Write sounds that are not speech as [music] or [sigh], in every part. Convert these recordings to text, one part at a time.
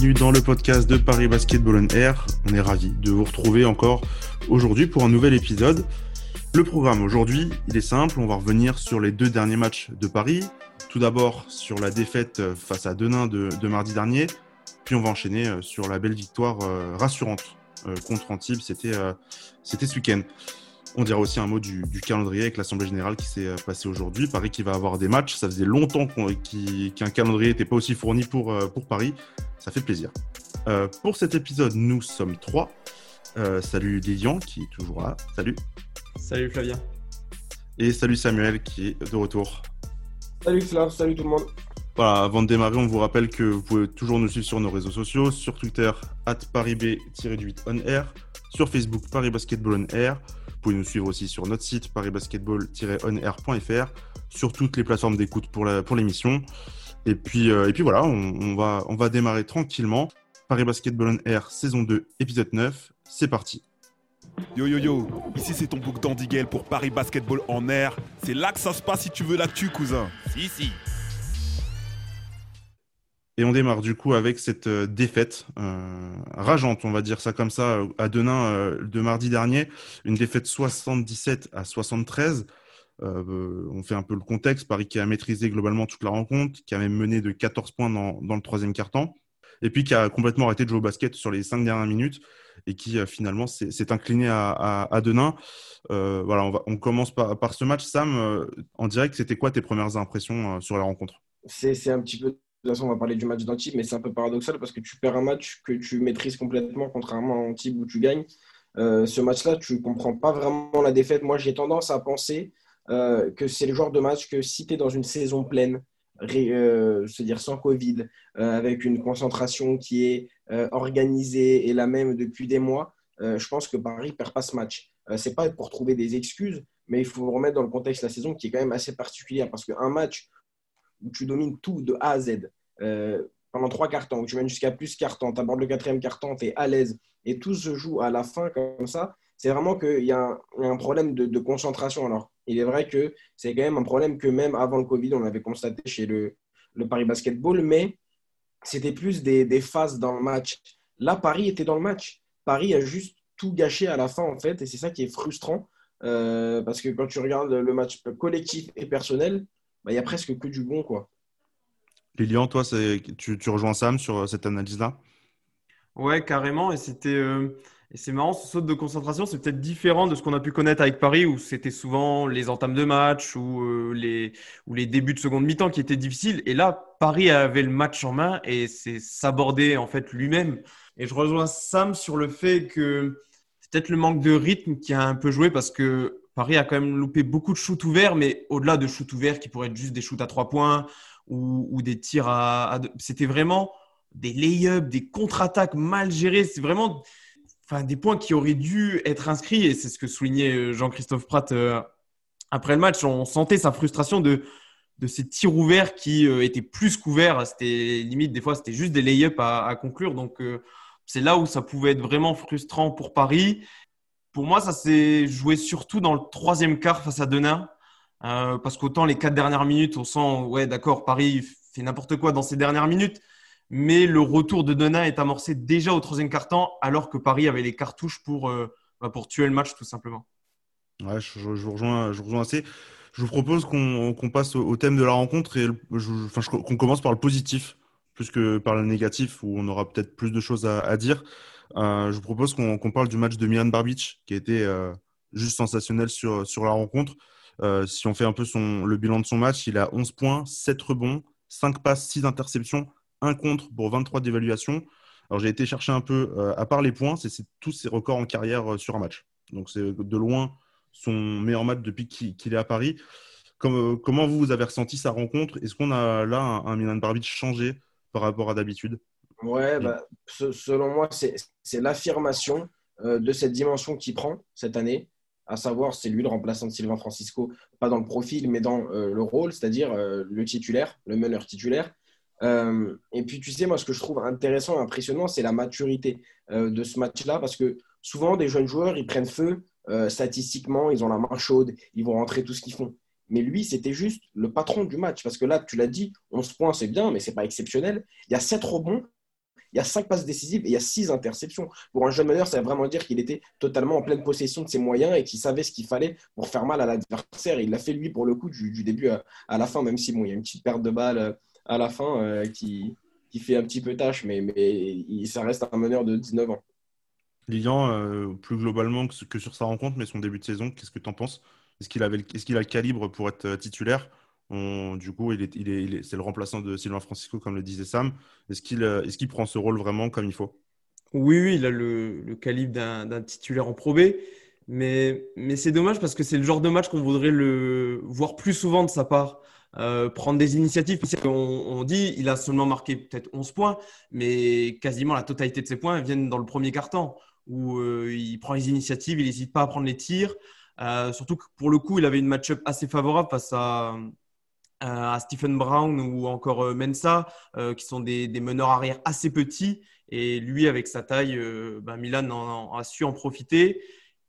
bienvenue dans le podcast de Paris Basketball on Air. On est ravis de vous retrouver encore aujourd'hui pour un nouvel épisode. Le programme aujourd'hui, il est simple, on va revenir sur les deux derniers matchs de Paris. Tout d'abord sur la défaite face à Denain de, mardi dernier, puis on va enchaîner euh, sur la belle victoire euh, rassurante euh, contre Antibes, c'était ce week-end. On dira aussi un mot du, calendrier avec l'Assemblée Générale qui s'est passée aujourd'hui. Paris qui va avoir des matchs. Ça faisait longtemps qu'un calendrier n'était pas aussi fourni pour, pour Paris. Ça fait plaisir. pour cet épisode, nous sommes trois. salut Lilian qui est toujours là. Salut. Salut Flavien. Et salut Samuel qui est de retour. Salut Flav, salut tout le monde. Voilà, avant de démarrer, on vous rappelle que vous pouvez toujours nous suivre sur nos réseaux sociaux, sur Twitter, at parib-8onair, sur Facebook, Paris Basketball on Air. Vous pouvez nous suivre aussi sur notre site, parisbasketball-onair.fr, sur toutes les plateformes d'écoute pour l'émission. Pour et, puis, euh, et puis voilà, on, va, on va démarrer tranquillement. Paris Basketball on Air, saison 2, épisode 9. C'est parti. Yo yo yo, ici c'est ton book d'Andy pour Paris Basketball en air. C'est là que ça se passe si tu veux l'actu, cousin. Si, si. Et on démarre du coup avec cette euh, défaite euh, rageante, on va dire ça comme ça, à Denain euh, de mardi dernier. Une défaite 77 à 73. on fait un peu le contexte. Paris qui a maîtrisé globalement toute la rencontre, qui a même mené de 14 points dans, le troisième quart-temps, et puis qui a complètement arrêté de jouer au basket sur les cinq dernières minutes et qui finalement s'est incliné à, Denain. Voilà, on, commence par, par, ce match. Sam, en direct, c'était quoi tes premières impressions sur la rencontre? C'est un petit peu. Toute façon, on va parler du match d'Antibes, mais c'est un peu paradoxal parce que tu perds un match que tu maîtrises complètement, contrairement à Antibes où tu gagnes. ce match-là, tu ne comprends pas vraiment la défaite. Moi, j'ai tendance à penser que c'est le genre de match que si tu es dans une saison pleine, euh, dire sans Covid, euh, avec une concentration qui est euh, organisée et la même depuis des mois, je pense que Paris perd pas ce match. c'est pas pour trouver des excuses, mais il faut remettre dans le contexte la saison qui est quand même assez particulière parce qu'un match où tu domines tout de A à Z pendant trois cartons, où tu mènes jusqu'à plus carton, tu abordes le quatrième carton, tu es à l'aise et tout se joue à la fin comme ça, c'est vraiment qu'il y, a un problème de, de concentration. Alors, il est vrai que c'est quand même un problème que même avant le Covid, on avait constaté chez le, Paris Basketball, mais c'était plus des, phases dans le match. Là, Paris était dans le match. Paris a juste tout gâché à la fin, en fait, et c'est ça qui est frustrant, euh, parce que quand tu regardes le match collectif et personnel, bah, il y a presque que du bon, quoi. Lilian, toi, tu, tu rejoins Sam sur cette analyse-là? Ouais, carrément, et c'était... Euh, et c'est marrant, ce saut de concentration, c'est peut-être différent de ce qu'on a pu connaître avec Paris, où c'était souvent les entames de match ou, euh, les, ou les débuts de seconde mi-temps qui étaient difficiles. Et là, Paris avait le match en main et c'est s'aborder en fait lui-même. Et je rejoins Sam sur le fait que c'est peut-être le manque de rythme qui a un peu joué parce que Paris a quand même loupé beaucoup de shoots ouverts, mais au-delà de shoots ouverts qui pourraient être juste des shoots à trois points ou, des tirs à, à c'était vraiment des lay-ups, des contre-attaques mal gérées. C'est vraiment enfin, des points qui auraient dû être inscrits, et c'est ce que soulignait euh, Jean-Christophe Pratt euh, après le match. On sentait sa frustration de, de ces tirs ouverts qui euh, étaient plus couverts. C'était limite, des fois, c'était juste des lay-ups à, conclure. Donc, c'est là où ça pouvait être vraiment frustrant pour Paris. Pour moi, ça s'est joué surtout dans le troisième quart face à Denain. parce qu'autant les quatre dernières minutes, on sent, ouais, d'accord, Paris fait n'importe quoi dans ces dernières minutes mais le retour de Denain est amorcé déjà au troisième quart-temps, alors que Paris avait les cartouches pour, euh, bah, pour tuer le match, tout simplement. Ouais, je, vous, rejoins, je rejoins assez. Je vous propose qu'on passe au, thème de la rencontre et qu'on commence par le positif plus que par le négatif, où on aura peut-être plus de choses à, dire. Euh, je vous propose qu'on parle du match de Milan Barbic, qui a été euh, juste sensationnel sur, sur la rencontre. si on fait un peu le bilan de son match, il a 11 points, 7 rebonds, 5 passes, 6 interceptions, un contre pour 23 d'évaluation. Alors j'ai été chercher un peu, euh, à part les points, c'est tous ses records en carrière euh, sur un match. Donc c'est de loin son meilleur match depuis qu'il est à Paris. Euh, comment vous avez ressenti sa rencontre? Est-ce qu'on a là un, Milan Barbic changé par rapport à d'habitude? Ouais, bah, selon moi, c'est l'affirmation de cette dimension qu'il prend cette année, à savoir c'est lui le remplaçant de Sylvain Francisco, pas dans le profil, mais dans le rôle, c'est-à-dire le titulaire, le meneur titulaire. Euh, et puis, tu sais, moi, ce que je trouve intéressant et impressionnant, c'est la maturité euh, de ce match-là, parce que souvent, des jeunes joueurs, ils prennent feu euh, statistiquement, ils ont la main chaude, ils vont rentrer tout ce qu'ils font. Mais lui, c'était juste le patron du match. Parce que là, tu l'as dit, 11 points, c'est bien, mais c'est pas exceptionnel. Il y a 7 rebonds, il y a 5 passes décisives et il y a 6 interceptions. Pour un jeune meneur, ça veut vraiment dire qu'il était totalement en pleine possession de ses moyens et qu'il savait ce qu'il fallait pour faire mal à l'adversaire. Il l'a fait, lui, pour le coup, du, début à, la fin, même si bon, il y a une petite perte de balle euh, à la fin euh, qui, fait un petit peu tâche, mais, mais ça reste un meneur de 19 ans. Lilian, euh, plus globalement que, sur sa rencontre, mais son début de saison, qu'est-ce que tu en penses? Est-ce qu'il est qu'il a le calibre pour être euh, titulaire Du coup, il est, il est, c'est le remplaçant de Sylvain Francisco, comme le disait Sam. Est-ce qu'il euh, est prend ce rôle vraiment comme il faut? Oui, oui, il a le, calibre d'un titulaire en probé. Mais, mais c'est dommage parce que c'est le genre de match qu'on voudrait le voir plus souvent de sa part. prendre des initiatives. On, on, dit il a seulement marqué peut-être 11 points, mais quasiment la totalité de ses points viennent dans le premier quart-temps où euh, il prend les initiatives, il n'hésite pas à prendre les tirs. Euh, surtout que pour le coup, il avait une match-up assez favorable face à, à Stephen Brown ou encore euh, Mensa, qui sont des, meneurs arrière assez petits. Et lui, avec sa taille, ben Milan a su en profiter.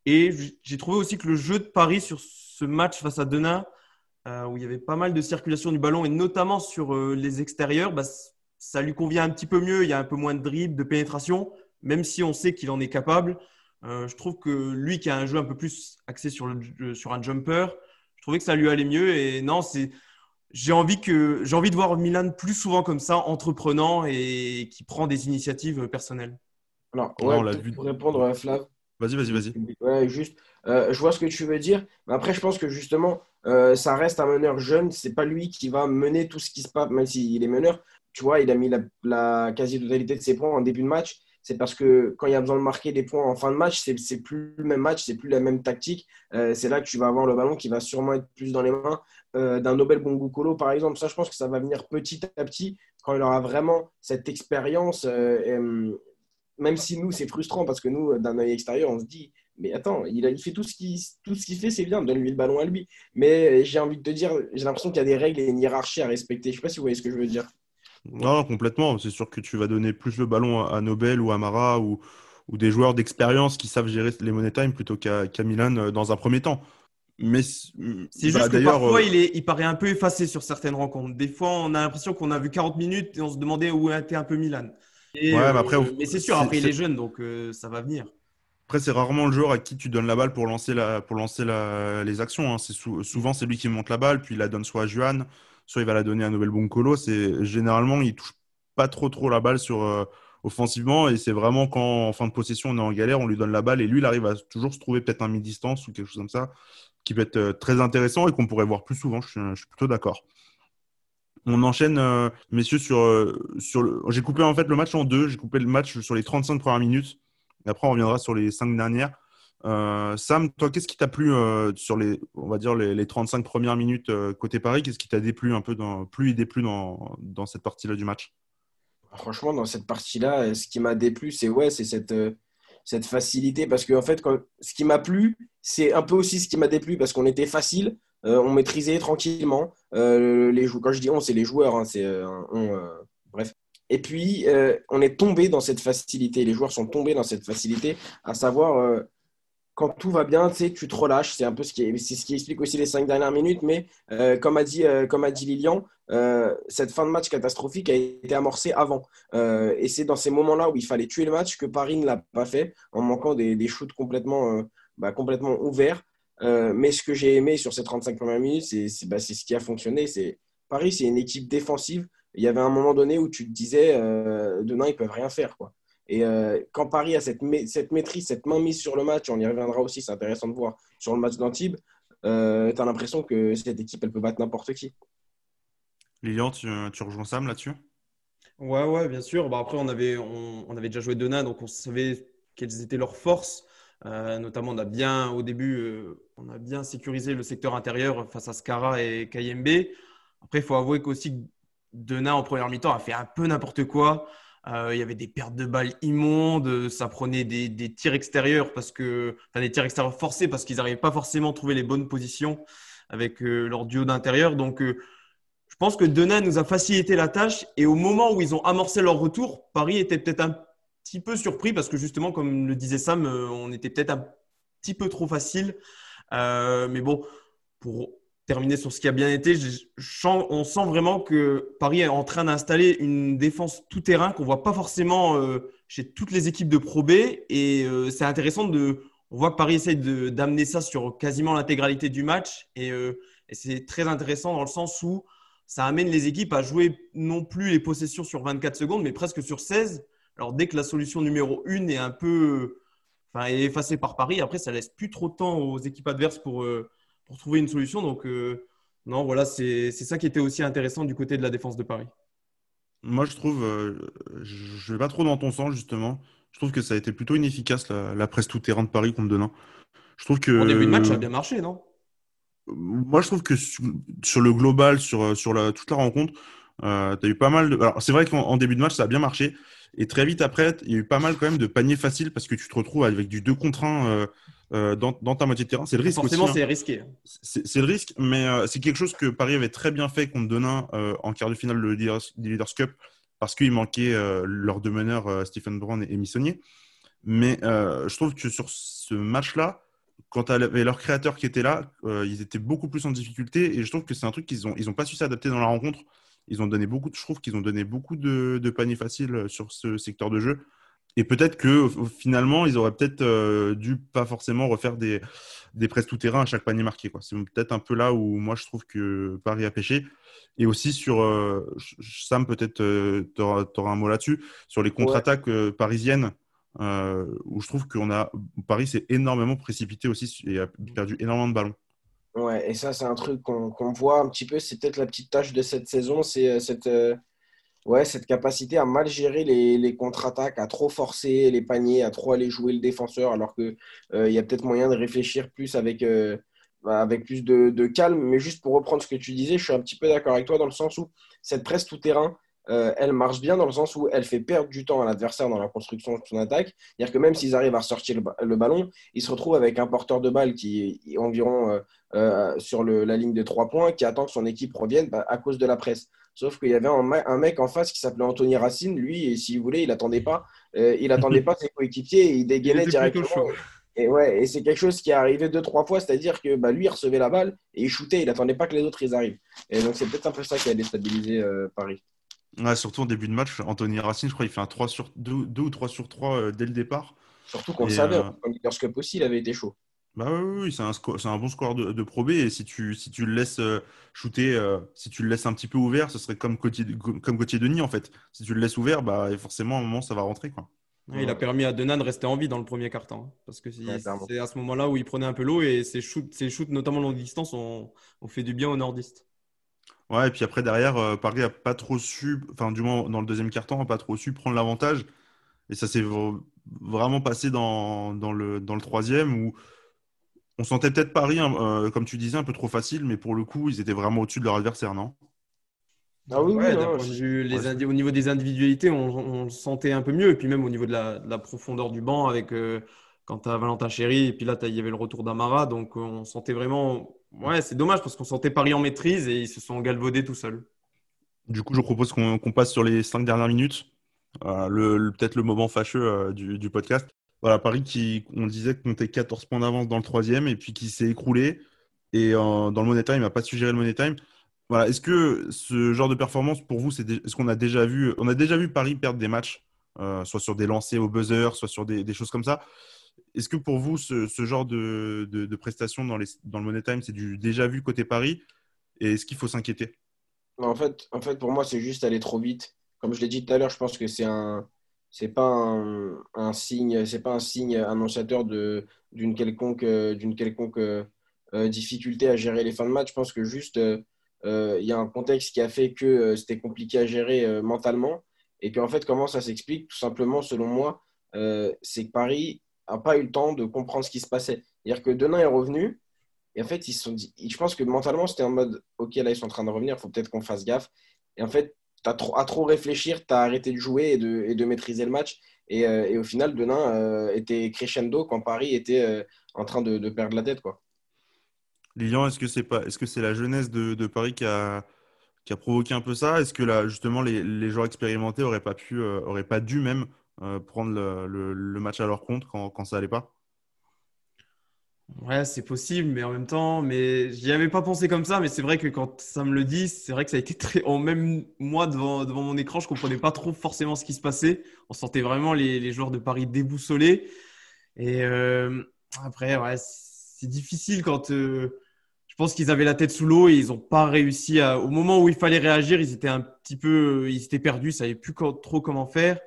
Et j'ai trouvé aussi que le jeu de Paris sur ce match face à Denain, où il y avait pas mal de circulation du ballon, et notamment sur les extérieurs, bah, ça lui convient un petit peu mieux. Il y a un peu moins de dribble, de pénétration même si on sait qu'il en est capable, euh, je trouve que lui qui a un jeu un peu plus axé sur, sur un jumper, je trouvais que ça lui allait mieux. Et non, c'est j'ai envie que j'ai envie de voir Milan plus souvent comme ça, entreprenant et qui prend des initiatives personnelles. Alors, on l'a vu. Pour répondre à Flav. Vas-y, vas-y, vas-y. Ouais, juste. Euh, je vois ce que tu veux dire. Mais après, je pense que justement, euh, ça reste un meneur jeune. C'est pas lui qui va mener tout ce qui se passe, même s'il est meneur. Tu vois, il a mis la, la quasi-totalité de ses points en début de match c'est parce que quand il y a besoin de marquer des points en fin de match, c'est, c'est plus le même match, c'est plus la même tactique. Euh, c'est là que tu vas avoir le ballon qui va sûrement être plus dans les mains euh, d'un Nobel Bongukolo, par exemple. Ça, je pense que ça va venir petit à petit quand il aura vraiment cette expérience. Euh, même si nous, c'est frustrant parce que nous, d'un œil extérieur, on se dit mais attends, il, a, fait tout ce qu'il tout ce qu'il fait, c'est bien, donne-lui le ballon à lui. Mais j'ai envie de te dire, j'ai l'impression qu'il y a des règles et une hiérarchie à respecter. Je ne sais pas si vous voyez ce que je veux dire. Non, complètement. C'est sûr que tu vas donner plus le ballon à Nobel ou à Mara ou, ou des joueurs d'expérience qui savent gérer les money time plutôt qu'à Milan euh, dans un premier temps. Mais c'est bah, juste que parfois euh, il, est, il paraît un peu effacé sur certaines rencontres. Des fois, on a l'impression qu'on a vu 40 minutes et on se demandait où était un peu Milan. ouais, mais, après, euh, mais c'est sûr, après il est jeune, donc ça va venir. Après, c'est rarement le joueur à qui tu donnes la balle pour lancer, la, pour lancer la, les actions. Hein. souvent, c'est lui qui monte la balle, puis il la donne soit à Juan, soit il va la donner à Nobel Boncolo. C'est généralement il touche pas trop trop la balle sur euh, offensivement et c'est vraiment quand en fin de possession on est en galère, on lui donne la balle et lui il arrive à toujours se trouver peut-être un mi-distance ou quelque chose comme ça qui peut être euh, très intéressant et qu'on pourrait voir plus souvent. Je suis, plutôt d'accord. On enchaîne, euh, messieurs, sur. J'ai coupé en fait le match en deux. J'ai coupé le match sur les 35 premières minutes. Après, on reviendra sur les 5 dernières. Euh, Sam, toi, qu'est-ce qui t'a plu euh, sur les, on va dire les, 35 premières minutes euh, côté Paris? Qu'est-ce qui t'a déplu un peu dans, plus et déplu dans, cette partie-là du match? Franchement, dans cette partie-là, ce qui m'a déplu, c'est ouais, c'est cette, facilité parce que en fait, ce qui m'a plu, c'est un peu aussi ce qui m'a déplu parce qu'on était facile, on maîtrisait tranquillement. les quand je dis on, c'est les joueurs, hein, c'est bref. Et puis, on est tombé dans cette facilité. Les joueurs sont tombés dans cette facilité, à savoir quand tout va bien, tu te relâches. C'est un peu ce qui, explique aussi les cinq dernières minutes. Mais euh, comme, a dit, euh, comme a dit Lilian, euh, cette fin de match catastrophique a été amorcée avant. et c'est dans ces moments-là où il fallait tuer le match que Paris ne l'a pas fait en manquant des, shoots complètement, bah, ouverts. mais ce que j'ai aimé sur ces 35 premières minutes, c'est, bah, c'est ce qui a fonctionné. Paris, c'est une équipe défensive. Il y avait un moment donné où tu te disais, demain, ils peuvent rien faire. Et euh, quand Paris a cette, cette maîtrise, cette mainmise sur le match, on y reviendra aussi, c'est intéressant de voir sur le match d'Antibes, euh, tu as l'impression que cette équipe, elle peut battre n'importe qui. Lilian, tu, tu rejoins Sam là-dessus? Ouais, ouais, bien sûr. Bah, après, on avait, on, avait déjà joué Dena, donc on savait quelles étaient leurs forces. Euh, notamment, on a bien, au début, on a bien sécurisé le secteur intérieur face à Skara et Kayembe. Après, il faut avouer qu'aussi Dena, en première mi-temps, a fait un peu n'importe quoi. Euh, il y avait des pertes de balles immondes, ça prenait des, tirs extérieurs parce que, enfin, des tirs extérieurs forcés parce qu'ils n'arrivaient pas forcément à trouver les bonnes positions avec euh, leur duo d'intérieur. Donc, euh, je pense que Denain nous a facilité la tâche et au moment où ils ont amorcé leur retour, Paris était peut-être un petit peu surpris parce que justement, comme le disait Sam, on était peut-être un petit peu trop facile. mais bon, pour terminer sur ce qui a bien été, on sent vraiment que Paris est en train d'installer une défense tout-terrain qu'on voit pas forcément euh, chez toutes les équipes de Pro B. Et euh, c'est intéressant de. On voit que Paris essaye d'amener ça sur quasiment l'intégralité du match. Et, euh, et c'est très intéressant dans le sens où ça amène les équipes à jouer non plus les possessions sur 24 secondes, mais presque sur 16. Alors dès que la solution numéro 1 est un peu enfin, effacée par Paris, après ça laisse plus trop de temps aux équipes adverses pour pour trouver une solution. Donc, euh, non, voilà, c'est ça qui était aussi intéressant du côté de la défense de Paris. Moi, je trouve, euh, je ne vais pas trop dans ton sens, justement. Je trouve que ça a été plutôt inefficace, la, presse tout-terrain de Paris contre Denain. Je trouve que. Au début de match, ça a bien marché, non? Moi, je trouve que sur, le global, sur, sur la, toute la rencontre, euh, tu as eu pas mal de. Alors, c'est vrai qu'en début de match, ça a bien marché. Et très vite après, il y a eu pas mal quand même de paniers faciles parce que tu te retrouves avec du 2 contre 1 euh, dans, ta moitié de terrain. C'est le risque Forcément, hein. c'est risqué. C'est le risque, mais euh, c'est quelque chose que Paris avait très bien fait contre Denain euh, en quart de finale de Leaders, Cup parce qu'il manquait leurs deux meneurs, Stephen Brown et, Missonnier. Mais je trouve que sur ce match-là, quand tu avais leur créateur qui était là, ils étaient beaucoup plus en difficulté et je trouve que c'est un truc qu'ils n'ont ils ont pas su s'adapter dans la rencontre. Ils ont donné beaucoup, je trouve qu'ils ont donné beaucoup de, de paniers faciles sur ce secteur de jeu. Et peut-être que finalement, ils auraient peut-être euh, dû pas forcément refaire des, des presses tout-terrain à chaque panier marqué. C'est peut-être un peu là où moi je trouve que Paris a pêché. Et aussi sur euh, Sam, peut-être euh, tu auras, un mot là-dessus, sur les contre-attaques parisiennes, où je trouve qu'on a Paris s'est énormément précipité aussi et a perdu énormément de ballons. Ouais, et ça, c'est un truc qu'on voit un petit peu. C'est peut-être la petite tâche de cette saison, c'est cette Ouais, cette capacité à mal gérer les, contre-attaques, à trop forcer les paniers, à trop aller jouer le défenseur, alors qu'il euh, y a peut-être moyen de réfléchir plus avec, euh, bah, avec plus de, calme. Mais juste pour reprendre ce que tu disais, je suis un petit peu d'accord avec toi dans le sens où cette presse tout-terrain, euh, elle marche bien dans le sens où elle fait perdre du temps à l'adversaire dans la construction de son attaque. C'est-à-dire que même s'ils arrivent à ressortir le, ballon, ils se retrouvent avec un porteur de balle qui est environ sur le, la ligne de trois points, qui attend que son équipe revienne bah, à cause de la presse. Sauf qu'il y avait un, mec en face qui s'appelait Anthony Racine. Lui, et s'il voulait, il n'attendait pas, euh, il attendait pas ses coéquipiers et il dégainait directement. Et ouais, et c'est quelque chose qui est arrivé deux trois fois, c'est-à-dire que bah, lui il recevait la balle et il shootait, il n'attendait pas que les autres ils arrivent. Et donc c'est peut-être un peu ça qui a déstabilisé euh, Paris. Ouais, surtout en début de match, Anthony Racine, je crois, il fait un 3 sur 2, 2 ou 3 sur 3 euh, dès le départ. Surtout qu'on le savait, en Leaders Cup aussi, il avait été chaud. Bah oui, oui c'est un, un, bon score de, de Pro B. Et si tu, si tu le laisses euh, shooter, euh, si tu le laisses un petit peu ouvert, ce serait comme Gauthier, comme Denis en fait. Si tu le laisses ouvert, bah, forcément, à un moment, ça va rentrer. Quoi. il a permis à Denan de rester en vie dans le premier quart-temps. Hein, parce que c'est à ce moment-là où il prenait un peu l'eau et ses shoots, ses shoots, notamment longue distance, ont, ont, fait du bien aux nordistes. Ouais, et puis après, derrière, euh, Paris n'a pas trop su, enfin, du moins dans le deuxième quart-temps, n'a pas trop su prendre l'avantage. Et ça s'est vraiment passé dans, dans, le, dans le troisième où on sentait peut-être Paris, hein, euh, comme tu disais, un peu trop facile, mais pour le coup, ils étaient vraiment au-dessus de leur adversaire, non? Ah oui, les au niveau des individualités, on, sentait un peu mieux. Et puis même au niveau de la, profondeur du banc, avec euh, quand tu as Valentin Chéry, et puis là, il y avait le retour d'Amara. Donc on sentait vraiment. Ouais, c'est dommage parce qu'on sentait Paris en maîtrise et ils se sont galvaudés tout seuls. Du coup, je propose qu'on passe sur les cinq dernières minutes. Euh, le, peut-être le moment fâcheux du, podcast. Voilà, Paris qui, on disait, comptait 14 points d'avance dans le troisième et puis qui s'est écroulé. Et dans le Money Time, il n'a pas su gérer le Money Time. Voilà, est-ce que ce genre de performance, pour vous, c'est est-ce qu'on a déjà vu, on a déjà vu Paris perdre des matchs, euh, soit sur des lancers au buzzer, soit sur des, choses comme ça? Est-ce que pour vous, ce, genre de, de, prestations dans, les, dans le Money Time, c'est du déjà vu côté Paris? Et est-ce qu'il faut s'inquiéter? En fait, en fait, pour moi, c'est juste aller trop vite. Comme je l'ai dit tout à l'heure, je pense que c'est un, c'est pas un, signe, c'est pas un signe annonciateur de d'une quelconque d'une quelconque euh, difficulté à gérer les fins de match. Je pense que juste euh, il y a un contexte qui a fait que euh, c'était compliqué à gérer mentalement et qu'en fait comment ça s'explique? Tout simplement selon moi, c'est que Paris a pas eu le temps de comprendre ce qui se passait. C'est-à-dire que Denain est revenu et en fait ils se sont dit, je pense que mentalement c'était en mode ok là ils sont en train de revenir, il faut peut-être qu'on fasse gaffe. Et en fait trop, à trop réfléchir, tu as arrêté de jouer et de, maîtriser le match. Et, euh, au final, Denain euh, était crescendo quand Paris était euh, en train de, perdre la tête. Quoi. Lilian, est-ce que c'est est-ce que la jeunesse de, Paris qui a, provoqué un peu ça? Est-ce que là, justement, les, les joueurs expérimentés auraient pas pu, pas dû même prendre le, match à leur compte quand, ça allait pas? Ouais, c'est possible, mais en même temps, mais j'y avais pas pensé comme ça, mais c'est vrai que quand ça me le dit, c'est vrai que ça a été très. En même moi, devant, devant mon écran, je comprenais pas trop forcément ce qui se passait. On sentait vraiment les, les joueurs de Paris déboussolés. Et euh, après, ouais, c'est difficile quand. Euh, je pense qu'ils avaient la tête sous l'eau et ils n'ont pas réussi à. Au moment où il fallait réagir, ils étaient un petit peu. Ils étaient perdus, ils savaient plus trop comment faire.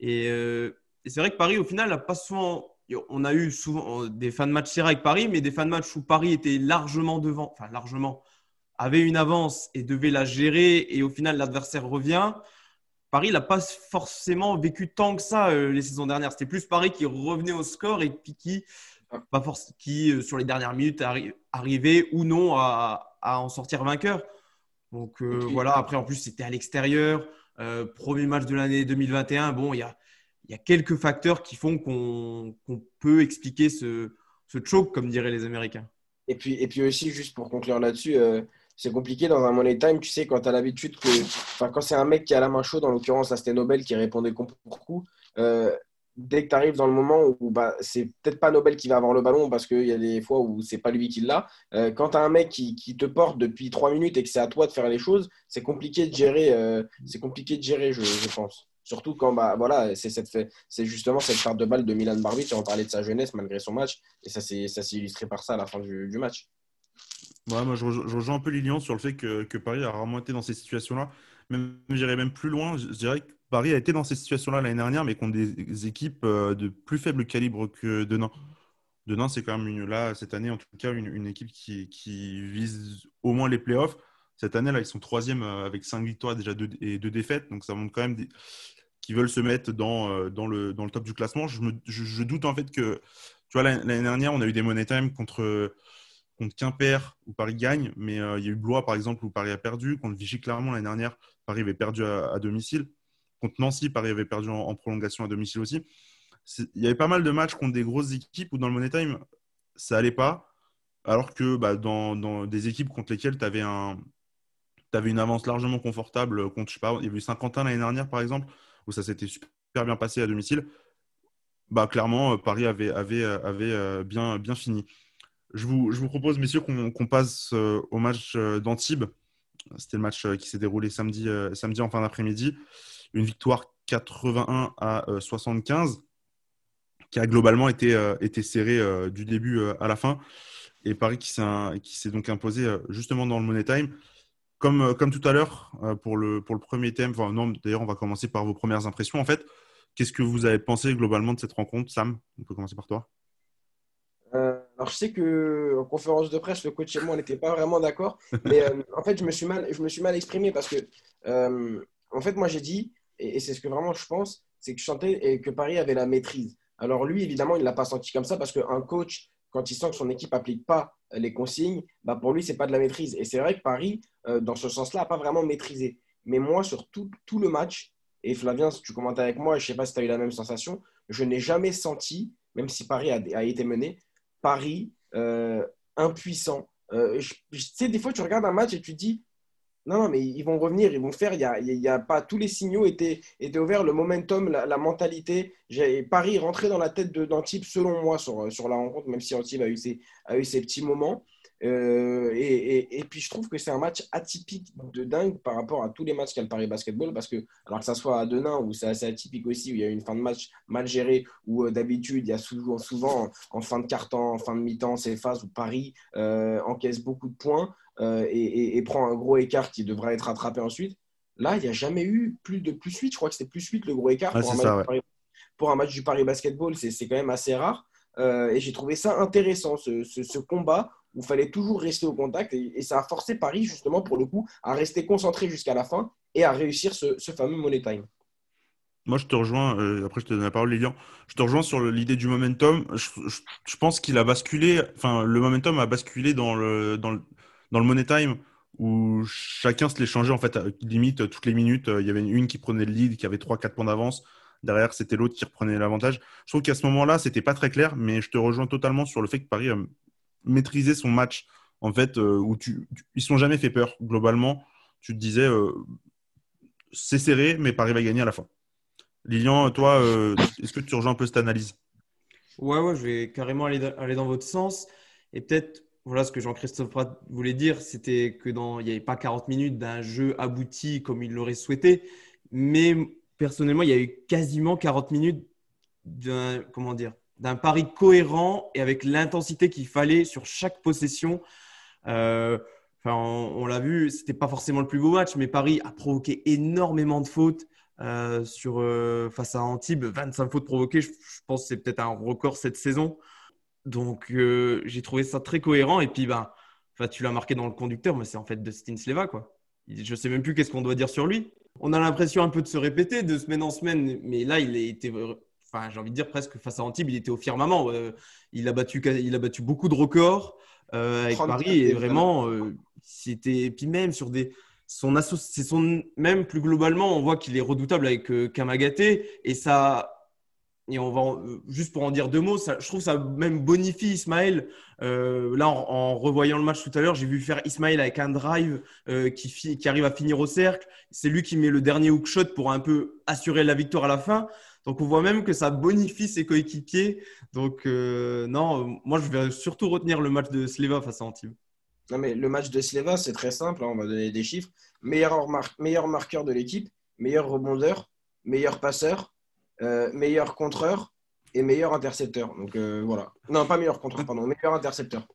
Et, euh, et c'est vrai que Paris, au final, n'a pas souvent on a eu souvent des fins de match serrés avec Paris, mais des fins de match où Paris était largement devant, enfin largement, avait une avance et devait la gérer, et au final l'adversaire revient. Paris n'a pas forcément vécu tant que ça euh, les saisons dernières. C'était plus Paris qui revenait au score et puis qui, pas qui euh, sur les dernières minutes, arrivait ou non à, en sortir vainqueur. Donc euh, voilà, après en plus c'était à l'extérieur. premier match de l'année 2021. Bon, il y a, il y a quelques facteurs qui font qu'on peut expliquer ce, ce choke, comme diraient les Américains. Et puis, et puis aussi, juste pour conclure là-dessus, euh, c'est compliqué dans un money time, tu sais, quand tu as l'habitude que. Enfin, quand c'est un mec qui a la main chaude, en l'occurrence, là, c'était Nobel qui répondait coup pour coup. Euh, dès que tu arrives dans le moment où bah, c'est peut-être pas Nobel qui va avoir le ballon parce qu'il y a des fois où c'est pas lui qui l'a. Euh, quand tu as un mec qui, te porte depuis trois minutes et que c'est à toi de faire les choses, c'est compliqué de gérer, c'est compliqué de gérer je pense. Surtout quand bah, voilà, c'est c'est justement cette carte de balle de Milan Barbic. On parlait de sa jeunesse malgré son match. Et ça s'est illustré par ça à la fin du, du match. Ouais, moi, je, rejoins un peu Lilian sur le fait que, que, Paris a rarement été dans ces situations-là. Même, j'irais même plus loin. Je dirais que Paris a été dans ces situations-là l'année dernière, mais contre des équipes euh, de plus faible calibre que Denain. Denain, c'est quand même là, cette année, en tout cas, une, une équipe qui, qui, vise au moins les playoffs. Cette année, là, ils sont troisième euh, avec cinq victoires déjà et deux défaites. Donc, ça montre quand même des, qui veulent se mettre dans, euh, le, top du classement. Je, doute en fait que, tu vois, l'année dernière, on a eu des money time contre, Quimper où Paris gagne, mais euh, il y a eu Blois par exemple où Paris a perdu. Contre Vichy, clairement, l'année dernière, Paris avait perdu à, domicile. Contre Nancy, Paris avait perdu en, prolongation à domicile aussi. Il y avait pas mal de matchs contre des grosses équipes où dans le money time, ça allait pas. Alors que bah, dans, des équipes contre lesquelles tu avais, un, avais une avance largement confortable, contre, je sais pas, il y avait eu Saint-Quentin l'année dernière par exemple, où ça s'était super bien passé à domicile, bah, clairement, euh, Paris avait, avait, euh, avait euh, bien, bien fini. Je vous, je vous propose, messieurs, qu'on passe au match d'Antibes. C'était le match qui s'est déroulé samedi, samedi en fin d'après-midi. Une victoire 81 à 75 qui a globalement été, été serrée du début à la fin. Et Paris qui s'est donc imposé justement dans le Money Time. Euh, comme, tout à l'heure, euh, pour, le, pour le premier thème, d'ailleurs, on va commencer par vos premières impressions. En fait, qu'est-ce que vous avez pensé globalement de cette rencontre Sam, on peut commencer par toi. Euh, alors, je sais qu'en conférence de presse, le coach et moi, n'était pas vraiment d'accord. Mais [laughs] en fait, je me, suis mal, je me suis mal exprimé parce que, en fait, moi, j'ai dit, et, c'est ce que vraiment je pense, c'est que je sentais que Paris avait la maîtrise. Alors, lui, évidemment, il ne l'a pas senti comme ça parce qu'un coach, quand il sent que son équipe n'applique pas les consignes, bah pour lui, ce n'est pas de la maîtrise. Et c'est vrai que Paris, euh, dans ce sens-là, pas vraiment maîtrisé. Mais moi, sur tout, tout, le match, et Flavien, tu commentes avec moi, je ne sais pas si tu as eu la même sensation, je n'ai jamais senti, même si Paris a, été mené, Paris euh, impuissant. Euh, tu sais, des fois, tu regardes un match et tu te dis, non, non, mais ils vont revenir, ils vont faire. Il y a, y a pas tous les signaux étaient, étaient ouverts, le momentum, la, mentalité. Paris rentré dans la tête d'Antibes, selon moi, sur, sur la rencontre, même si Antibes a eu ses, a eu ses petits moments. Euh, et, et, puis je trouve que c'est un match atypique de dingue par rapport à tous les matchs qu'a le Paris Basketball parce que alors que ça soit à Denain où c'est assez atypique aussi où il y a une fin de match mal gérée où euh, d'habitude il y a souvent, souvent en fin de quart-temps, en fin de mi-temps ces phases où Paris euh, encaisse beaucoup de points et, prend un gros écart qui devra être rattrapé ensuite. Là, il n'y a jamais eu plus de plus 8. Je crois que c'était plus 8 le gros écart pour, un match, du Paris Basketball. C'est quand même assez rare. et j'ai trouvé ça intéressant, ce, ce combat où il fallait toujours rester au contact. Et, ça a forcé Paris, justement, pour le coup, à rester concentré jusqu'à la fin et à réussir ce, fameux money time. Moi, je te rejoins, euh, après je te donne la parole, Lilian. Je te rejoins sur l'idée du momentum. Je, pense qu'il a basculé, enfin, le momentum a basculé dans le, dans le, dans le money time où chacun se l'échangeait, en fait, limite, toutes les minutes. Il y avait une qui prenait le lead, qui avait 3-4 points d'avance. Derrière, c'était l'autre qui reprenait l'avantage. Je trouve qu'à ce moment-là, c'était pas très clair, mais je te rejoins totalement sur le fait que Paris maîtriser son match, en fait, euh, où tu, ils sont jamais fait peur. Globalement, tu te disais, euh, c'est serré, mais Paris va gagner à la fin. Lilian, toi, euh, est-ce que tu rejoins un peu cette analyse? Ouais, ouais, je vais carrément aller, aller dans votre sens. Et peut-être, voilà ce que Jean-Christophe Prat voulait dire, c'était que dans, il n'y avait pas 40 minutes d'un jeu abouti comme il l'aurait souhaité, mais personnellement, il y a eu quasiment 40 minutes d'un, comment dire, d'un pari cohérent et avec l'intensité qu'il fallait sur chaque possession. Euh, enfin, on, l'a vu, c'était pas forcément le plus beau match, mais Paris a provoqué énormément de fautes euh, sur, euh, face à Antibes. 25 fautes provoquées, je, pense que c'est peut-être un record cette saison. Donc, j'ai trouvé ça très cohérent. Et puis, ben, tu l'as marqué dans le conducteur, mais c'est en fait Dustin Sleva. Quoi. Je sais même plus qu'est-ce qu'on doit dire sur lui. On a l'impression un peu de se répéter de semaine en semaine, mais là, il a été enfin, j'ai envie de dire presque face à Antibes, il était au firmament. Euh, il, a battu, il a battu beaucoup de records euh, avec Paris et vraiment, euh, c'était. Puis même sur des. Son, c'est son même plus globalement, on voit qu'il est redoutable avec Kamagaté et ça. Et on va juste pour en dire deux mots, ça, je trouve ça même bonifie Ismaël. là, en, revoyant le match tout à l'heure, j'ai vu faire Ismaël avec un drive qui, qui arrive à finir au cercle. C'est lui qui met le dernier hook shot pour un peu assurer la victoire à la fin. Donc, on voit même que ça bonifie ses coéquipiers. Donc, euh, non, moi, je vais surtout retenir le match de Sleva face à Antibes. Non, mais le match de Sleva, c'est très simple. Hein, on va donner des chiffres. Meilleur, meilleur marqueur de l'équipe, meilleur rebondeur, meilleur passeur, euh, meilleur contreur et meilleur intercepteur. Donc, euh, voilà. Non, pas meilleur contreur, pardon, meilleur intercepteur.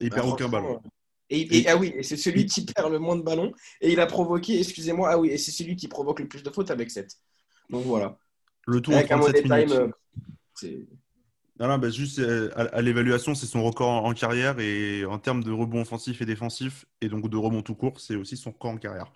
Et il perd aucun ballon. Et, ah oui, et c'est celui qui perd le moins de ballons. Et il a provoqué, excusez-moi, ah oui, et c'est celui qui provoque le plus de fautes avec 7. Donc voilà. Le tour en 37 minutes. Euh, non, bah, juste euh, à, l'évaluation, c'est son record en, carrière et en termes de rebond offensif et défensif et donc de rebond tout court, c'est aussi son record en carrière.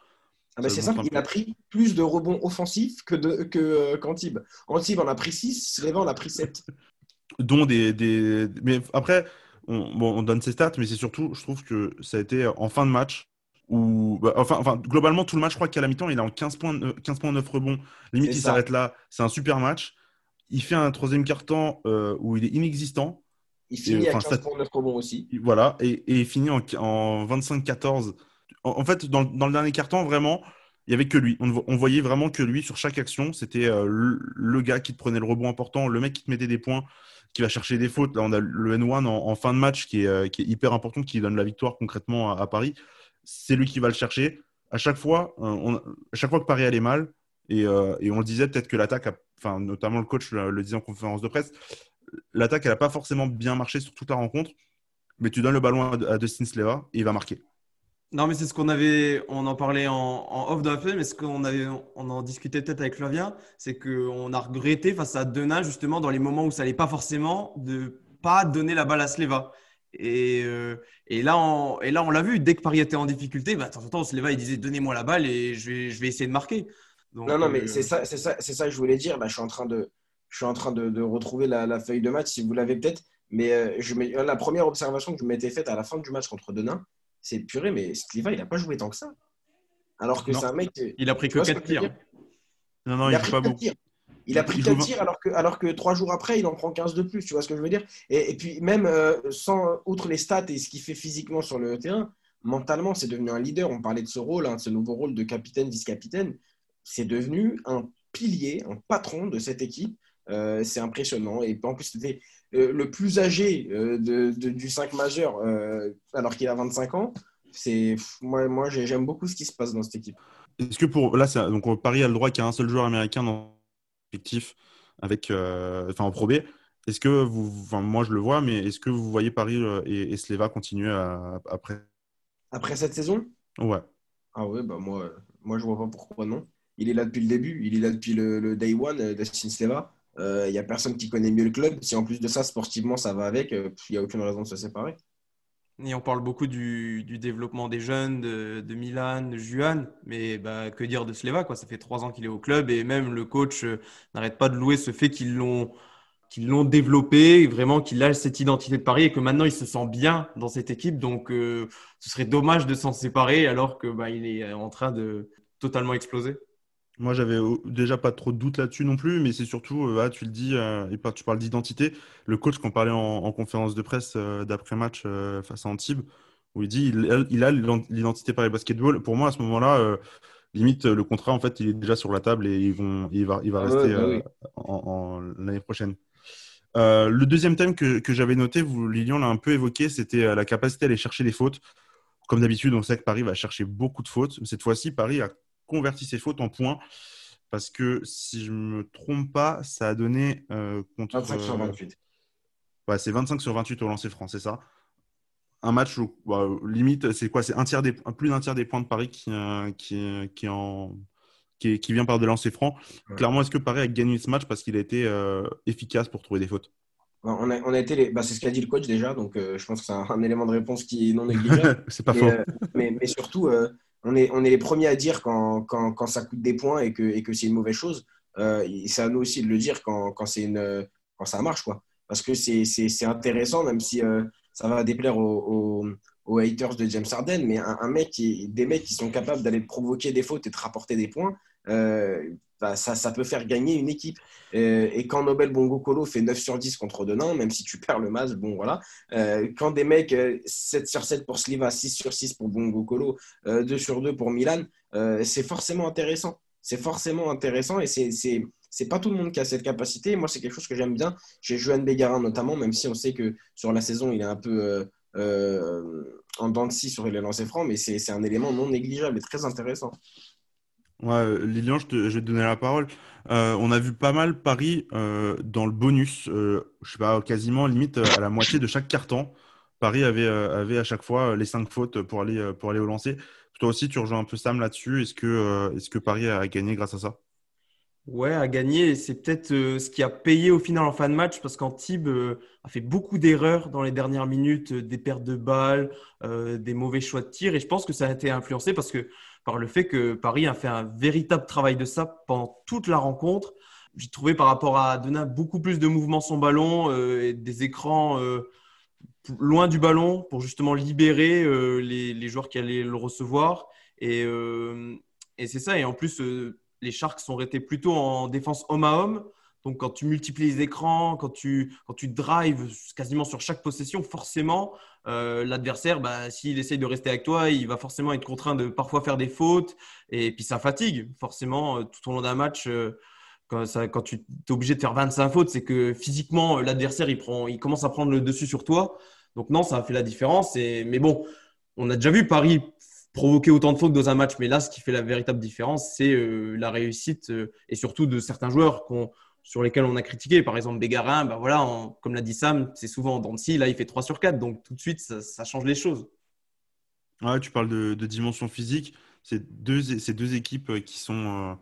Ah bah, c'est simple, il a pris plus de rebonds offensifs que, de, que euh, qu'Antibes. Antibes en a pris 6, Slévan en a pris 7. [laughs] Dont des, des... Mais après, on, bon, on donne ses stats, mais c'est surtout, je trouve que ça a été en fin de match, bah, enfin, enfin, globalement, tout le match, je crois qu'à la mi-temps, il est en 15 points, 15 points 9 rebonds. Limite, il s'arrête là. C'est un super match. Il fait un troisième quart-temps euh, où il est inexistant. Il finit à 15 points 9 rebonds aussi. Voilà, et, et il finit en, en 25-14. En, fait, dans, dans, le dernier quart-temps, vraiment, il n'y avait que lui. On, voyait vraiment que lui sur chaque action. C'était euh, le, gars qui te prenait le rebond important, le mec qui te mettait des points, qui va chercher des fautes. Là, on a le N1 en, fin de match qui est, euh, qui est, hyper important, qui donne la victoire concrètement à Paris c'est lui qui va le chercher. À chaque fois, euh, à chaque fois que Paris allait mal, et, euh, on le disait, peut-être que l'attaque, enfin, notamment le coach le, disait en conférence de presse, l'attaque, elle n'a pas forcément bien marché sur toute la rencontre, mais tu donnes le ballon à, Dustin Sleva et il va marquer. Non, mais c'est ce qu'on avait, on en parlait en, off de la mais ce qu'on avait, on en discutait peut-être avec Flavien, c'est qu'on a regretté face à Denain, justement, dans les moments où ça n'allait pas forcément, de pas donner la balle à Sleva. Et, euh, et, là, on, et là, on l'a vu, dès que Paris était en difficulté, bah, de temps en temps, on se leva, il disait Donnez-moi la balle et je vais, je vais essayer de marquer. non, non, mais euh, c'est ça, ça, ça que je voulais dire. Bah, je suis en train de, je suis en train de, de retrouver la, la, feuille de match, si vous l'avez peut-être. Mais euh, je la première observation que je m'étais faite à la fin du match contre Denain, c'est purée, mais Sliva, il n'a pas joué tant que ça. Alors que c'est un mec. Il a pris que 4 tirs. Non, non, il, a pas beaucoup. Il a pris 4 tirs alors que, alors que 3 jours après, il en prend 15 de plus. Tu vois ce que je veux dire? Et, puis, même euh, sans, outre les stats et ce qu'il fait physiquement sur le terrain, mentalement, c'est devenu un leader. On parlait de ce rôle, hein, de ce nouveau rôle de capitaine, vice-capitaine. C'est devenu un pilier, un patron de cette équipe. Euh, c'est impressionnant. Et en plus, c'était euh, le plus âgé de, du 5 majeur alors qu'il a 25 ans. C'est moi, moi j'aime beaucoup ce qui se passe dans cette équipe. Est-ce que pour là, donc Paris a le droit qu'il y ait un seul joueur américain dans avec, euh, enfin, en Pro B. Est-ce que vous, enfin, moi je le vois, mais est-ce que vous voyez Paris euh, et, Sleva continuer après Après cette saison? Ouais. Ah ouais, bah moi, moi je vois pas pourquoi non. Il est là depuis le début, il est là depuis le, day one euh, d'Astin Sleva. Il n'y a personne qui connaît mieux le club. Si en plus de ça, sportivement, ça va avec, il n'y a aucune raison de se séparer. Et on parle beaucoup du, développement des jeunes, de, Milan, de Juan, mais bah, que dire de Sleva quoi. Ça fait trois ans qu'il est au club et même le coach euh, n'arrête pas de louer ce fait qu'ils l'ont développé, vraiment qu'il a cette identité de Paris et que maintenant il se sent bien dans cette équipe. Donc euh, ce serait dommage de s'en séparer alors que bah, il est en train de totalement exploser. Moi, j'avais déjà pas trop de doutes là-dessus non plus, mais c'est surtout, euh, tu le dis, euh, et tu parles d'identité. Le coach qu'on parlait en, conférence de presse euh, d'après-match face à Antibes, où il dit il, a l'identité Paris Basketball. Pour moi, à ce moment-là, limite, le contrat, en fait, il est déjà sur la table et ils vont, il va, il va ah rester bah en, l'année prochaine. Euh, le deuxième thème que, que j'avais noté, vous, Lilian l'a un peu évoqué, c'était euh, la capacité à aller chercher les fautes. Comme d'habitude, on sait que Paris va chercher beaucoup de fautes. Cette fois-ci, Paris a converti ses fautes en points. Parce que si je ne me trompe pas, ça a donné euh, contre. 25 sur 28. Ouais, c'est 25 sur 28 au lancer franc, c'est ça Un match où, bah, limite, c'est quoi C'est un tiers des, plus d'un tiers des points de Paris qui, qui, qui, en, qui, qui, vient par des lancers francs. Ouais. Clairement, est-ce que Paris a gagné ce match parce qu'il a été euh, efficace pour trouver des fautes? On a, on a été les... bah, c'est ce qu'a dit le coach déjà, donc euh, je pense que c'est un, un, élément de réponse qui est non [laughs] négligeable. c'est pas mais, faux. euh, mais, mais, surtout, euh, on, est, on est les premiers à dire quand, quand, quand ça coûte des points et que, et que c'est une mauvaise chose. Euh, c'est à nous aussi de le dire quand, quand, une, quand ça marche. Quoi. Parce que c'est intéressant, même si euh, ça va déplaire aux, aux, aux, haters de James Harden, mais un, un, mec des mecs qui sont capables d'aller provoquer des fautes et de rapporter des points, euh, bah, ça, peut faire gagner une équipe. Euh, et quand Nobel Bongo Colo fait 9 sur 10 contre Denain, même si tu perds le match, bon voilà. Euh, quand des mecs 7 sur 7 pour Sliva, 6 sur 6 pour Bongo Colo, 2 sur 2 pour Milan, c'est forcément intéressant. C'est forcément intéressant et c'est c'est pas tout le monde qui a cette capacité. Moi, c'est quelque chose que j'aime bien. Chez Johan Bégarin notamment, même si on sait que sur la saison, il est un peu en dents de scie sur les lancers francs, mais c'est un élément non négligeable et très intéressant. Ouais, Lilian, je, vais te donner la parole. Euh, on a vu pas mal Paris euh, dans le bonus, euh, je sais pas, quasiment limite à la moitié de chaque carton. Paris avait, avait à chaque fois les cinq fautes pour aller, pour aller au lancer. Toi aussi, tu rejoins un peu Sam là-dessus. Est-ce que, est que Paris a gagné grâce à ça? Ouais, à gagner. C'est peut-être euh, ce qui a payé au final en fin de match parce qu'Antibes euh, a fait beaucoup d'erreurs dans les dernières minutes, euh, des pertes de balles, euh, des mauvais choix de tir. Et je pense que ça a été influencé parce que, par le fait que Paris a fait un véritable travail de ça pendant toute la rencontre. J'ai trouvé par rapport à Denain beaucoup plus de mouvements son ballon euh, et des écrans euh, loin du ballon pour justement libérer les, les, joueurs qui allaient le recevoir. Et c'est ça. Et en plus, les Sharks sont restés plutôt en défense homme à homme. Donc, quand tu multiplies les écrans, quand tu, quand tu drives quasiment sur chaque possession, forcément, euh, l'adversaire, bah, s'il essaye de rester avec toi, il va forcément être contraint de parfois faire des fautes. Et puis, ça fatigue. Forcément, euh, tout au long d'un match, euh, quand, quand, tu es obligé de faire 25 fautes, c'est que physiquement, l'adversaire, il, il commence à prendre le dessus sur toi. Donc, non, ça a fait la différence. Et, mais bon, on a déjà vu Paris provoquer autant de fautes dans un match. Mais là, ce qui fait la véritable différence, c'est la réussite et surtout de certains joueurs sur lesquels on a critiqué. Par exemple, Bégarin, bah voilà, comme l'a dit Sam, c'est souvent en Dancy. Là, il fait 3 sur 4. Donc tout de suite, ça, change les choses. Ouais, tu parles de, dimension physique. C'est deux, deux équipes qui sont.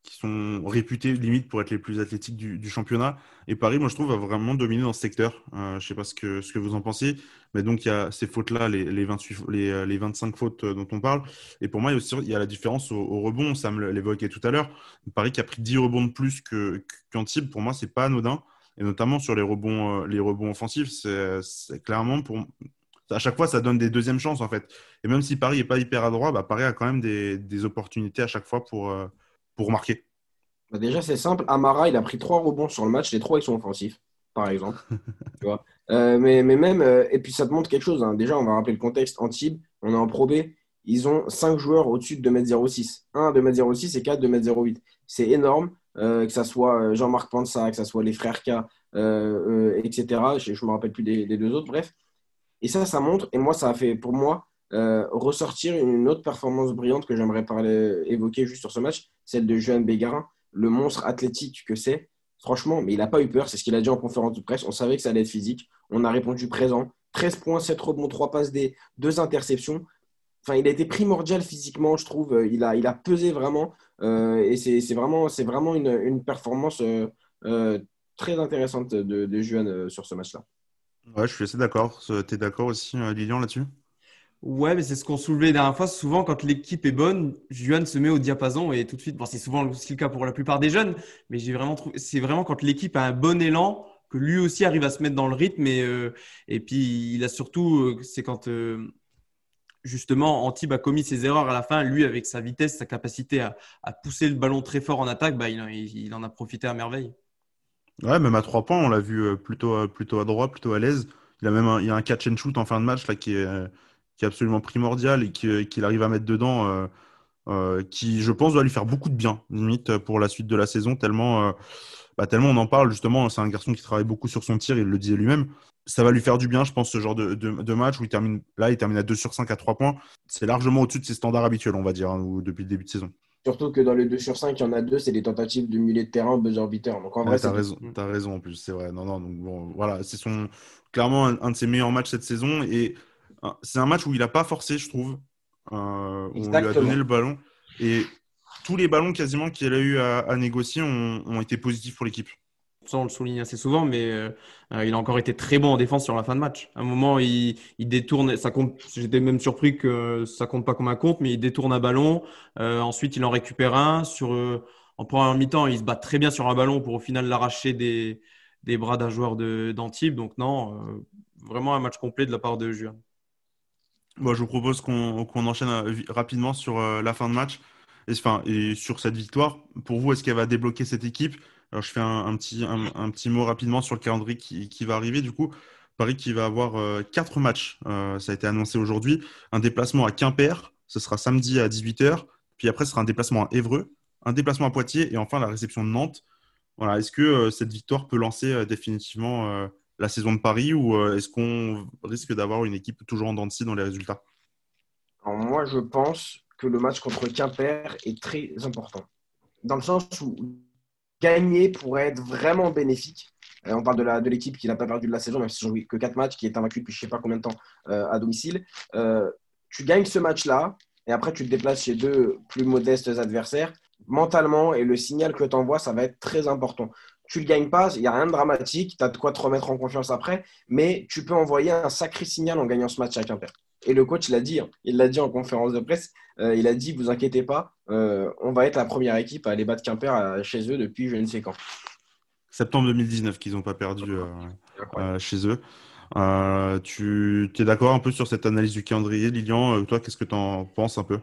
Euh qui sont réputés limite pour être les plus athlétiques du, championnat. Et Paris, moi, je trouve, va vraiment dominer dans ce secteur. Euh, je ne sais pas ce que, ce que vous en pensez, mais donc il y a ces fautes-là, les, les, 28, les, les 25 fautes dont on parle. Et pour moi, il y a, aussi, il y a la différence au, au rebond. Sam l'évoquait tout à l'heure. Paris qui a pris 10 rebonds de plus qu'Antibes, qu pour moi, c'est pas anodin. Et notamment sur les rebonds, les rebonds offensifs, c'est clairement pour, à chaque fois, ça donne des deuxièmes chances en fait. Et même si Paris n'est pas hyper adroit, bah, Paris a quand même des, des opportunités à chaque fois pour, euh, pour remarquer. Bah déjà, c'est simple. Amara, il a pris trois rebonds sur le match. Les trois, ils sont offensifs, par exemple. [laughs] tu vois euh, mais, mais même, euh, et puis ça te montre quelque chose. Hein. Déjà, on va rappeler le contexte. Antibes, on est en Pro B. Ils ont cinq joueurs au-dessus de 2m06. Un 2m06 et quatre 2m08. C'est énorme. Euh, que ça soit Jean-Marc Pansa, que ça soit les frères K, etc. Je ne me rappelle plus des, des, deux autres. Bref. Et ça, ça montre. Et moi, ça a fait pour moi euh, ressortir une autre performance brillante que j'aimerais parler, évoquer juste sur ce match, celle de Johan Bégarin, le monstre athlétique que c'est. Franchement, mais il n'a pas eu peur, c'est ce qu'il a dit en conférence de presse. On savait que ça allait être physique. On a répondu présent. 13 points, 7 rebonds, 3 passes D, 2 interceptions. Enfin, il a été primordial physiquement, je trouve. Il a, il a pesé vraiment. Euh, et c'est vraiment, vraiment une, une performance euh, très intéressante de, de Juan sur ce match-là. Ouais, je suis assez d'accord. Tu es d'accord aussi, Lilian, là-dessus? Ouais, mais c'est ce qu'on soulevait la dernière fois. Souvent, quand l'équipe est bonne, Juan se met au diapason et tout de suite, bon, c'est souvent le cas pour la plupart des jeunes, mais j'ai vraiment trouvé, c'est vraiment quand l'équipe a un bon élan que lui aussi arrive à se mettre dans le rythme et, euh, puis il a surtout, c'est quand euh, justement Antibes a commis ses erreurs à la fin, lui avec sa vitesse, sa capacité à, pousser le ballon très fort en attaque, bah, il, en a profité à merveille. Ouais, même à trois points, on l'a vu plutôt, plutôt à droit, plutôt à l'aise. Il a même un, a un catch and shoot en fin de match là qui est qui est absolument primordial et qu'il qu arrive à mettre dedans, euh, euh, qui, je pense, doit lui faire beaucoup de bien, limite, pour la suite de la saison, tellement, euh, bah, tellement on en parle, justement, c'est un garçon qui travaille beaucoup sur son tir, il le disait lui-même. Ça va lui faire du bien, je pense, ce genre de, de, match où il termine, là, il termine à 2 sur 5 à 3 points. C'est largement au-dessus de ses standards habituels, on va dire, hein, depuis le début de saison. Surtout que dans les 2 sur 5, il y en a deux, c'est des tentatives de milieu de terrain, buzzer beater. Donc en vrai, t'as raison, as raison en plus, c'est vrai. Non, non, donc bon, voilà, c'est son clairement un, de ses meilleurs matchs cette saison et c'est un match où il n'a pas forcé, je trouve. Euh, où on lui a donné le ballon et tous les ballons quasiment qu'il a eu à, négocier ont, été positifs pour l'équipe. Ça, on le souligne assez souvent, mais euh, il a encore été très bon en défense sur la fin de match. À un moment, il, détourne, ça compte. J'étais même surpris que ça compte pas comme un compte, mais il détourne un ballon. Euh, ensuite, il en récupère un. Sur, euh, en première mi-temps, il se bat très bien sur un ballon pour au final l'arracher des, des, bras d'un joueur d'Antibes. Donc non, vraiment un match complet de la part de Julien. Moi, je vous propose qu'on enchaîne rapidement sur la fin de match et, enfin, et sur cette victoire. Pour vous, est-ce qu'elle va débloquer cette équipe? Alors, je fais un, petit, un, petit mot rapidement sur le calendrier qui, qui va arriver. Du coup, Paris qui va avoir euh, quatre matchs. Euh, ça a été annoncé aujourd'hui. Un déplacement à Quimper, ce sera samedi à 18h. Puis après, ce sera un déplacement à Évreux, un déplacement à Poitiers et enfin la réception de Nantes. Voilà, est-ce que euh, cette victoire peut lancer définitivement la saison de Paris ou est-ce qu'on risque d'avoir une équipe toujours en dents de scie dans les résultats? Alors moi, je pense que le match contre Quimper est très important. Dans le sens où gagner pourrait être vraiment bénéfique. Euh, on parle de l'équipe qui n'a pas perdu de la saison, même si joué que 4 matchs, qui est invaincu depuis je ne sais pas combien de temps euh, à domicile. Euh, tu gagnes ce match-là, et après tu te déplaces chez deux plus modestes adversaires. Mentalement, et le signal que tu envoies, ça va être très important. Tu ne le gagnes pas, il n'y a rien de dramatique, tu as de quoi te remettre en confiance après, mais tu peux envoyer un sacré signal en gagnant ce match à Quimper. Et le coach l'a dit, hein. il l'a dit en conférence de presse, euh, il a dit, vous inquiétez pas, euh, on va être la première équipe à aller battre Quimper euh, chez eux depuis je ne sais quand. Septembre 2019 qu'ils n'ont pas perdu chez eux. tu es d'accord un peu sur cette analyse du calendrier, Lilian Toi, qu'est-ce que tu en penses un peu?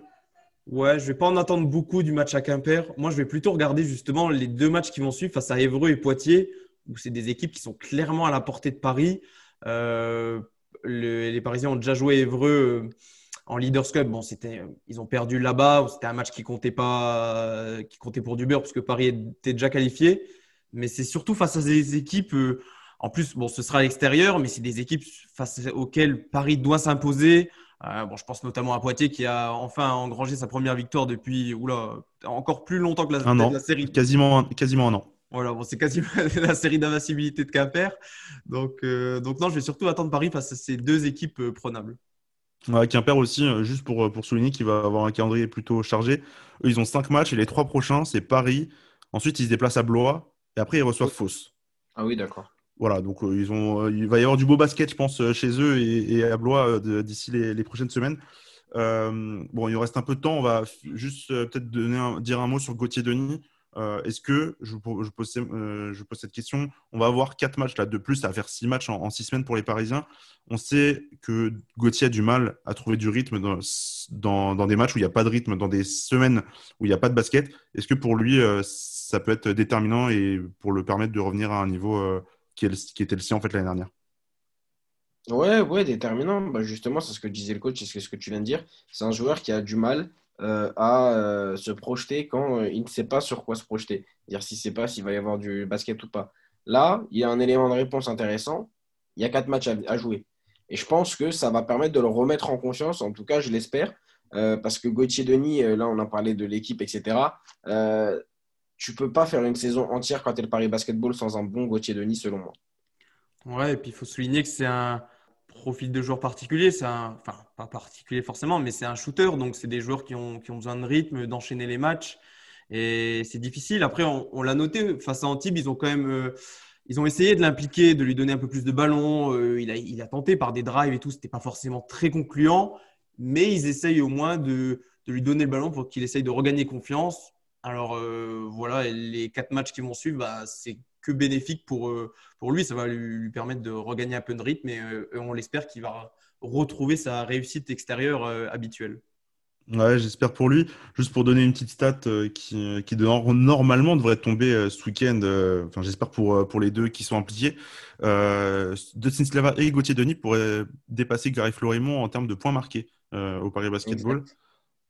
Ouais, je vais pas en attendre beaucoup du match à Quimper. Moi, je vais plutôt regarder justement les deux matchs qui vont suivre face à Évreux et Poitiers, où c'est des équipes qui sont clairement à la portée de Paris. Euh, les Parisiens ont déjà joué Évreux euh, en Leaders Cup. Bon, c'était, ils ont perdu là-bas. C'était un match qui comptait pas, qui comptait pour du beurre parce que Paris était déjà qualifié. Mais c'est surtout face à des équipes. Euh, en plus, bon, ce sera à l'extérieur, mais c'est des équipes face auxquelles Paris doit s'imposer. Euh, bon, je pense notamment à Poitiers qui a enfin engrangé sa première victoire depuis oula, encore plus longtemps que la, un la série. Quasiment, quasiment un an. Voilà, bon, c'est quasiment [laughs] la série d'invincibilité de Quimper. Donc, euh, donc non, je vais surtout attendre Paris face à ces deux équipes euh, prenables. Ouais, Quimper aussi, euh, juste pour, pour souligner qu'il va avoir un calendrier plutôt chargé. Eux, ils ont cinq matchs et les trois prochains, c'est Paris. Ensuite, ils se déplacent à Blois et après, ils reçoivent Fos. Ah oui, d'accord. Voilà, donc ils ont, il va y avoir du beau basket, je pense, chez eux et, à Blois d'ici les, prochaines semaines. bon, il reste un peu de temps. On va juste peut-être dire un mot sur Gauthier Denis. Euh, est-ce que, je, je, pose, euh, cette question, on va avoir quatre matchs là, de plus, à faire six matchs en, six semaines pour les Parisiens. On sait que Gauthier a du mal à trouver du rythme dans, dans, des matchs où il n'y a pas de rythme, dans des semaines où il n'y a pas de basket. Est-ce que pour lui, euh, ça peut être déterminant et pour le permettre de revenir à un niveau qui, était le sien en fait l'année dernière Ouais, ouais, déterminant. Bah, justement, c'est ce que disait le coach, c'est ce que tu viens de dire. C'est un joueur qui a du mal euh, à euh, se projeter quand euh, il ne sait pas sur quoi se projeter. Dire s'il ne sait pas s'il va y avoir du basket ou pas. Là, il y a un élément de réponse intéressant. Il y a quatre matchs à, jouer. Et je pense que ça va permettre de le remettre en confiance. En tout cas, je l'espère. parce que Gauthier Denis, là, on a parlé de l'équipe, etc. tu peux pas faire une saison entière quand tu es le Paris Basketball sans un bon Gauthier Denis, selon moi. Ouais, et puis il faut souligner que c'est un profil de joueur particulier. Un, enfin, pas particulier forcément, mais c'est un shooter. Donc, c'est des joueurs qui ont, qui ont besoin de rythme, d'enchaîner les matchs. Et c'est difficile. Après, on, l'a noté, face à Antibes, ils ont quand même. Euh, ils ont essayé de l'impliquer, de lui donner un peu plus de ballon. Euh, il, a, il, a, tenté par des drives et tout. C'était pas forcément très concluant, mais ils essayent au moins de, de lui donner le ballon pour qu'il essaye de regagner confiance. Alors euh, voilà, les quatre matchs qui vont suivre, bah, c'est que bénéfique pour, euh, pour lui. Ça va lui, permettre de regagner un peu de rythme et, euh, on l'espère qu'il va retrouver sa réussite extérieure euh, habituelle. Ouais, j'espère pour lui. Juste pour donner une petite stat qui, qui normalement devrait tomber ce week-end, enfin, j'espère pour, pour les deux qui sont impliqués. Euh, de Slava et Gauthier Denis pourraient dépasser Gary Florimont en termes de points marqués au Paris Basketball.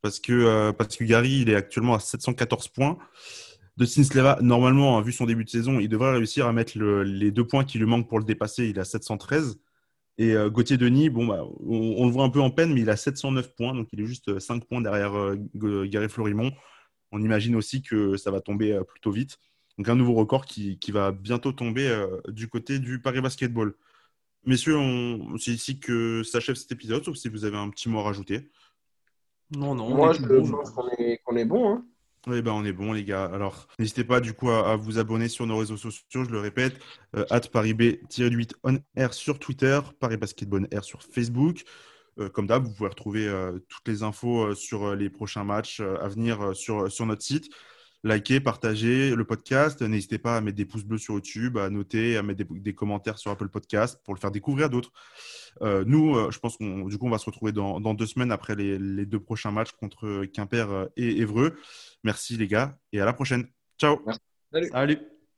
Parce que, parce que Gary, il est actuellement à 714 points. Dustin Sleva, normalement, hein, vu son début de saison, il devrait réussir à mettre les deux points qui lui manquent pour le dépasser. Il a 713. Et euh, Gauthier Denis, bon, bah, on, le voit un peu en peine, mais il a 709 points, donc il est juste 5 points derrière Gary Florimont. On imagine aussi que ça va tomber plutôt vite. Donc un nouveau record qui, va bientôt tomber du côté du Paris Basketball. Messieurs, c'est ici que s'achève cet épisode, sauf si vous avez un petit mot à rajouter. Non, non. Moi, je pense qu'on est, est, bon. Hein. Oui, ben on est bon, les gars. Alors, n'hésitez pas du coup à, vous abonner sur nos réseaux sociaux. Je le répète, euh, ParisB-8 on air sur Twitter, Paris Basketball air sur Facebook. Euh, comme d'hab, vous pouvez retrouver euh, toutes les infos sur les prochains matchs à venir sur, sur notre site likez, partagez le podcast. N'hésitez pas à mettre des pouces bleus sur YouTube, à noter, à mettre des, commentaires sur Apple Podcast pour le faire découvrir à d'autres. Euh, nous, euh, je pense qu'on du coup, on va se retrouver dans, deux semaines après les, deux prochains matchs contre Quimper et Évreux. Merci les gars et à la prochaine. Ciao. Salut.